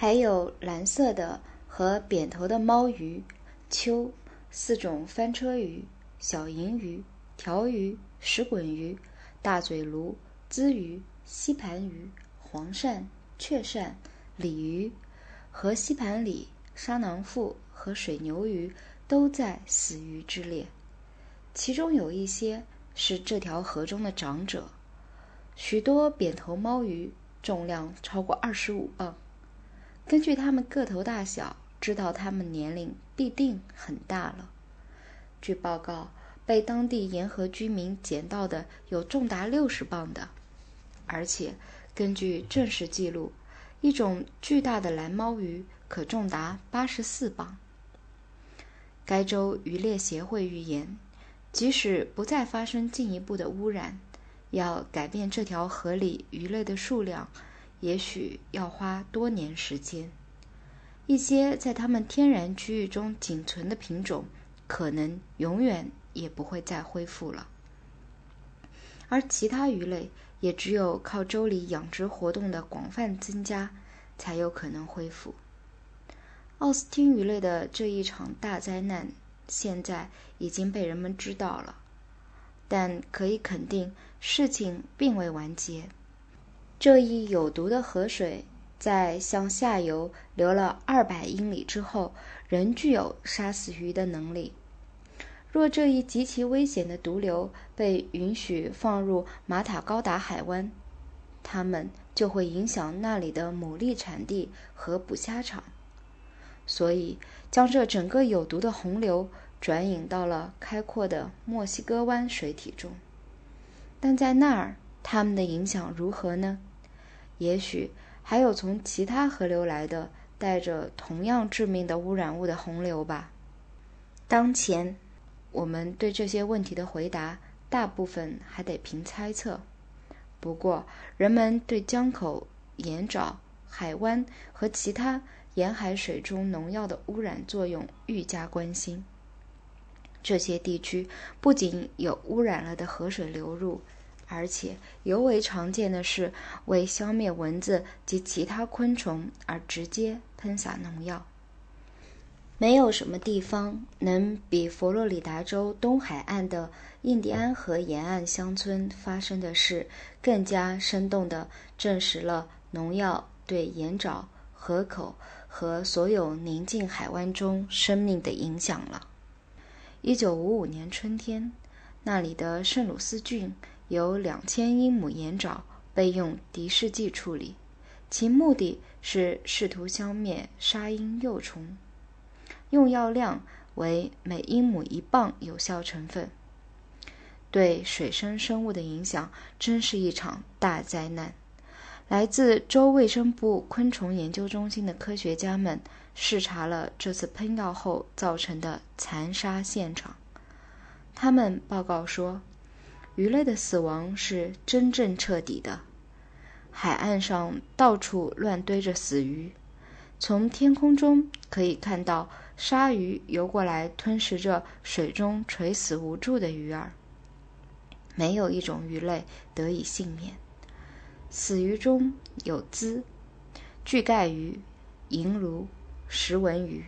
还有蓝色的和扁头的猫鱼、鳅、四种翻车鱼、小银鱼、条鱼、石滚鱼、大嘴鲈、鲻鱼、吸盘鱼、黄鳝、雀鳝、鲤鱼和吸盘鲤、沙囊腹和水牛鱼都在死鱼之列，其中有一些是这条河中的长者。许多扁头猫鱼重量超过二十五磅。根据它们个头大小，知道它们年龄必定很大了。据报告，被当地沿河居民捡到的有重达六十磅的，而且根据正式记录，一种巨大的蓝猫鱼可重达八十四磅。该州渔猎协会预言，即使不再发生进一步的污染。要改变这条河里鱼类的数量，也许要花多年时间。一些在它们天然区域中仅存的品种，可能永远也不会再恢复了。而其他鱼类，也只有靠州里养殖活动的广泛增加，才有可能恢复。奥斯汀鱼类的这一场大灾难，现在已经被人们知道了。但可以肯定，事情并未完结。这一有毒的河水在向下游流了二百英里之后，仍具有杀死鱼的能力。若这一极其危险的毒瘤被允许放入马塔高达海湾，它们就会影响那里的牡蛎产地和捕虾场。所以，将这整个有毒的洪流。转引到了开阔的墨西哥湾水体中，但在那儿，它们的影响如何呢？也许还有从其他河流来的带着同样致命的污染物的洪流吧。当前，我们对这些问题的回答大部分还得凭猜测。不过，人们对江口、盐沼、海湾和其他沿海水中农药的污染作用愈加关心。这些地区不仅有污染了的河水流入，而且尤为常见的是为消灭蚊子及其他昆虫而直接喷洒农药。没有什么地方能比佛罗里达州东海岸的印第安河沿岸乡村发生的事更加生动地证实了农药对盐沼、河口和所有宁静海湾中生命的影响了。一九五五年春天，那里的圣鲁斯郡有两千英亩盐沼被用敌视剂处理，其目的是试图消灭沙鹰幼虫，用药量为每英亩一磅有效成分。对水生生物的影响真是一场大灾难。来自州卫生部昆虫研究中心的科学家们。视察了这次喷药后造成的残杀现场，他们报告说，鱼类的死亡是真正彻底的。海岸上到处乱堆着死鱼，从天空中可以看到鲨鱼游过来吞噬着水中垂死无助的鱼儿。没有一种鱼类得以幸免。死鱼中有鲻、巨盖鱼、银鲈。石纹鱼，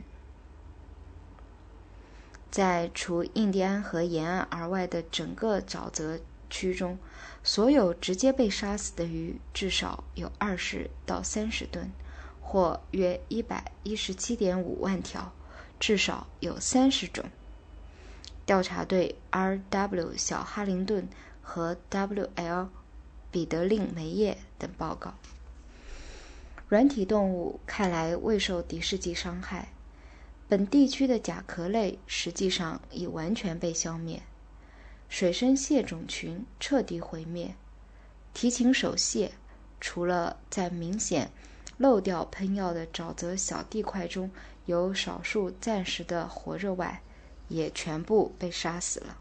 在除印第安河沿岸而外的整个沼泽区中，所有直接被杀死的鱼至少有二十到三十吨，或约一百一十七点五万条，至少有三十种。调查队 R.W. 小哈林顿和 W.L. 彼得令梅叶等报告。软体动物看来未受敌视剂伤害，本地区的甲壳类实际上已完全被消灭，水生蟹种群彻底毁灭。提琴手蟹除了在明显漏掉喷药的沼泽小地块中有少数暂时的活着外，也全部被杀死了。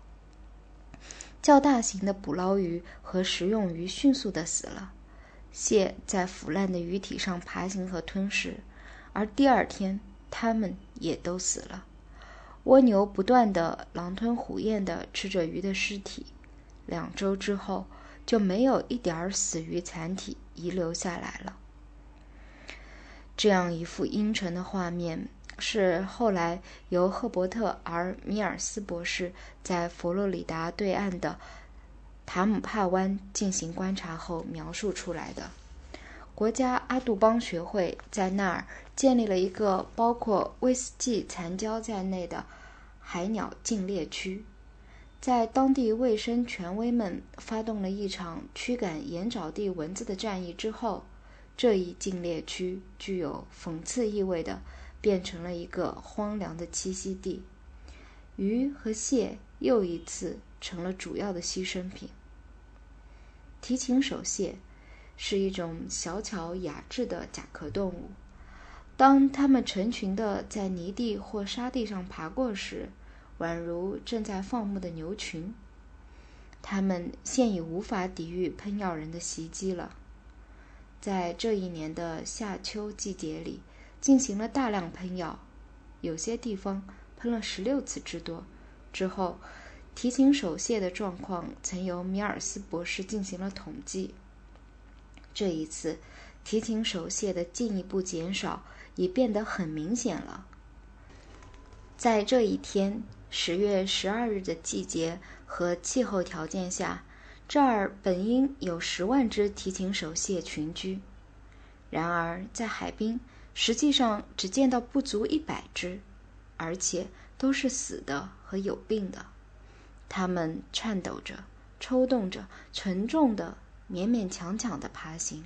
较大型的捕捞鱼和食用鱼迅速的死了。蟹在腐烂的鱼体上爬行和吞噬，而第二天它们也都死了。蜗牛不断地狼吞虎咽地吃着鱼的尸体，两周之后就没有一点儿死鱼残体遗留下来了。这样一幅阴沉的画面，是后来由赫伯特 ·R· 米尔斯博士在佛罗里达对岸的塔姆帕湾进行观察后描述出来的。国家阿杜邦学会在那儿建立了一个包括威斯季残礁在内的海鸟禁猎区。在当地卫生权威们发动了一场驱赶盐沼地蚊子的战役之后，这一禁猎区具有讽刺意味的变成了一个荒凉的栖息地，鱼和蟹又一次成了主要的牺牲品。提琴手蟹是一种小巧雅致的甲壳动物，当它们成群的在泥地或沙地上爬过时。宛如正在放牧的牛群，它们现已无法抵御喷药人的袭击了。在这一年的夏秋季节里，进行了大量喷药，有些地方喷了十六次之多。之后，提琴手蟹的状况曾由米尔斯博士进行了统计。这一次，提琴手蟹的进一步减少已变得很明显了。在这一天。十月十二日的季节和气候条件下，这儿本应有十万只提琴手蟹群居，然而在海滨实际上只见到不足一百只，而且都是死的和有病的。它们颤抖着、抽动着，沉重的、勉勉强强地爬行。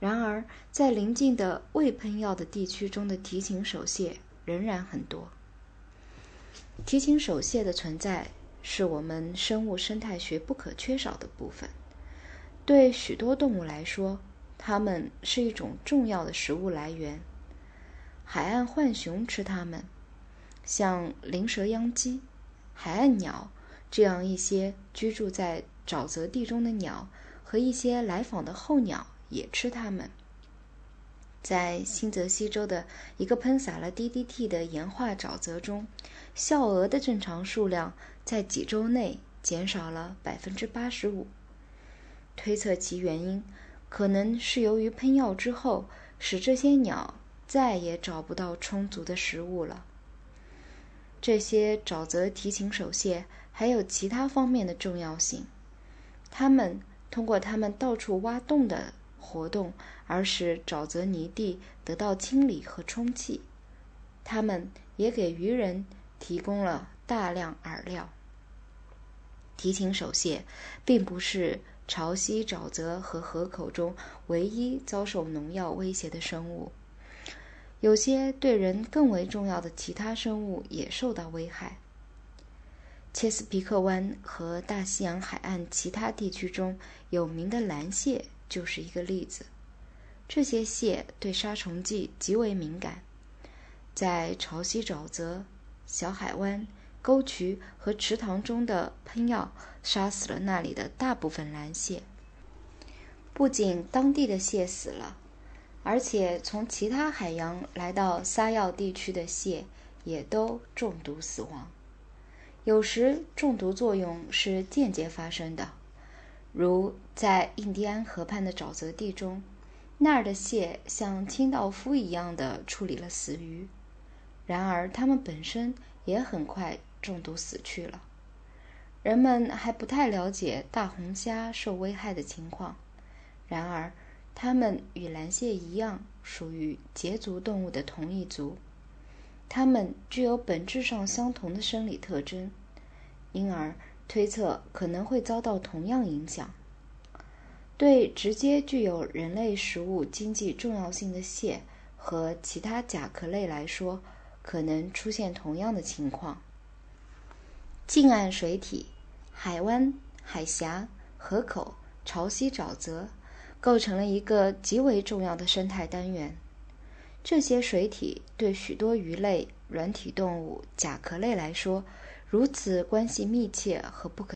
然而，在邻近的未喷药的地区中的提琴手蟹仍然很多。提琴手蟹的存在是我们生物生态学不可缺少的部分。对许多动物来说，它们是一种重要的食物来源。海岸浣熊吃它们，像灵蛇秧鸡、海岸鸟这样一些居住在沼泽地中的鸟和一些来访的候鸟也吃它们。在新泽西州的一个喷洒了 DDT 的盐化沼泽中。笑鹅的正常数量在几周内减少了百分之八十五。推测其原因，可能是由于喷药之后，使这些鸟再也找不到充足的食物了。这些沼泽提琴手蟹还有其他方面的重要性，它们通过它们到处挖洞的活动，而使沼泽泥地得到清理和充气。它们也给渔人。提供了大量饵料。提琴手蟹并不是潮汐沼泽和河口中唯一遭受农药威胁的生物，有些对人更为重要的其他生物也受到危害。切斯皮克湾和大西洋海岸其他地区中有名的蓝蟹就是一个例子。这些蟹对杀虫剂极为敏感，在潮汐沼泽。小海湾、沟渠和池塘中的喷药杀死了那里的大部分蓝蟹。不仅当地的蟹死了，而且从其他海洋来到撒药地区的蟹也都中毒死亡。有时中毒作用是间接发生的，如在印第安河畔的沼泽地中，那儿的蟹像清道夫一样的处理了死鱼。然而，它们本身也很快中毒死去了。人们还不太了解大红虾受危害的情况。然而，它们与蓝蟹一样，属于节足动物的同一族。它们具有本质上相同的生理特征，因而推测可能会遭到同样影响。对直接具有人类食物经济重要性的蟹和其他甲壳类来说，可能出现同样的情况。近岸水体、海湾、海峡、河口、潮汐沼泽构成了一个极为重要的生态单元。这些水体对许多鱼类、软体动物、甲壳类来说如此关系密切和不可。